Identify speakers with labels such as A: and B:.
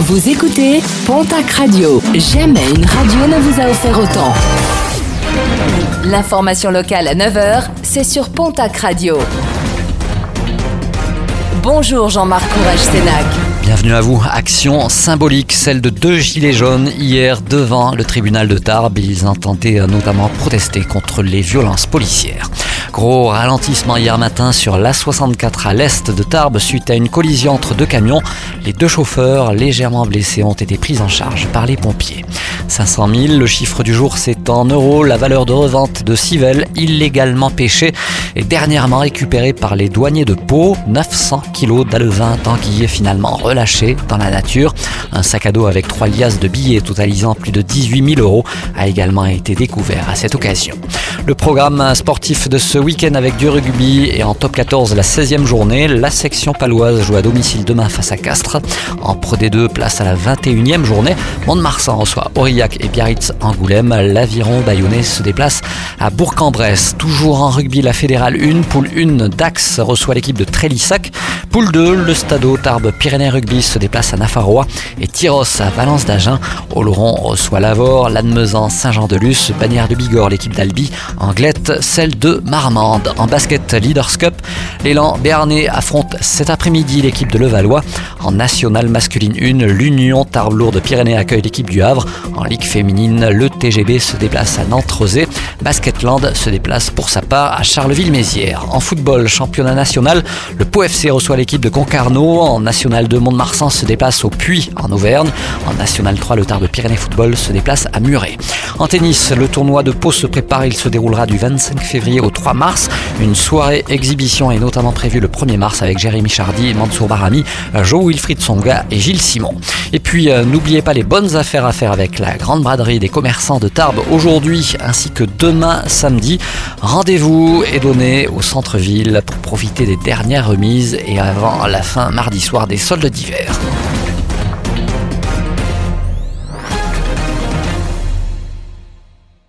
A: Vous écoutez Pontac Radio. Jamais une radio ne vous a offert autant. L'information locale à 9h, c'est sur Pontac Radio. Bonjour Jean-Marc Courage Sénac.
B: Bienvenue à vous. Action symbolique, celle de deux gilets jaunes hier devant le tribunal de Tarbes. Ils entendaient notamment protester contre les violences policières. Gros ralentissement hier matin sur l'A64 à l'est de Tarbes suite à une collision entre deux camions. Les deux chauffeurs légèrement blessés ont été pris en charge par les pompiers. 500 000, le chiffre du jour c'est en euros. La valeur de revente de Civelle, illégalement pêchée, est dernièrement récupérée par les douaniers de Pau. 900 kilos d'alevin tanguy finalement relâché dans la nature. Un sac à dos avec trois liasses de billets totalisant plus de 18 000 euros a également été découvert à cette occasion. Le programme sportif de ce week-end avec du rugby et en top 14 la 16e journée, la section paloise joue à domicile demain face à Castres. En Pro D2, place à la 21e journée. Mont-de-Marsan reçoit Aurillac et Biarritz Angoulême. L'Aviron bayonnais se déplace à Bourg-en-Bresse. Toujours en rugby, la fédérale 1, poule 1, Dax reçoit l'équipe de Trélissac. Poule 2, le Stadeau Tarbes Pyrénées Rugby se déplace à Nafarrois et Tyros à Valence d'Agen. Oloron reçoit Lavore, Lannemezan, Saint-Jean-de-Luz, Bagnères de Bigorre, l'équipe d'Albi Anglette, celle de Marmande. En basket Leaders Cup, l'élan béarnais affronte cet après-midi l'équipe de Levallois. En nationale masculine 1, l'Union Tarbes-Lourdes Pyrénées accueille l'équipe du Havre. En Ligue féminine, le TGB se déplace à Nantes-Rosé. Basketland se déplace pour sa part à Charleville-Mézières. En football, championnat national, le Pau FC reçoit l'équipe de Concarneau. En national 2, Mont-de-Marsan se déplace au Puy en Auvergne. En national 3, le Tarbes Pyrénées Football se déplace à Muret. En tennis, le tournoi de Pau se prépare. Il se du 25 février au 3 mars. Une soirée exhibition est notamment prévue le 1er mars avec Jérémy Chardy, Mansour Barami, Joe Wilfried Songa et Gilles Simon. Et puis, euh, n'oubliez pas les bonnes affaires à faire avec la grande braderie des commerçants de Tarbes aujourd'hui ainsi que demain samedi. Rendez-vous est donné au centre-ville pour profiter des dernières remises et avant la fin mardi soir des soldes d'hiver.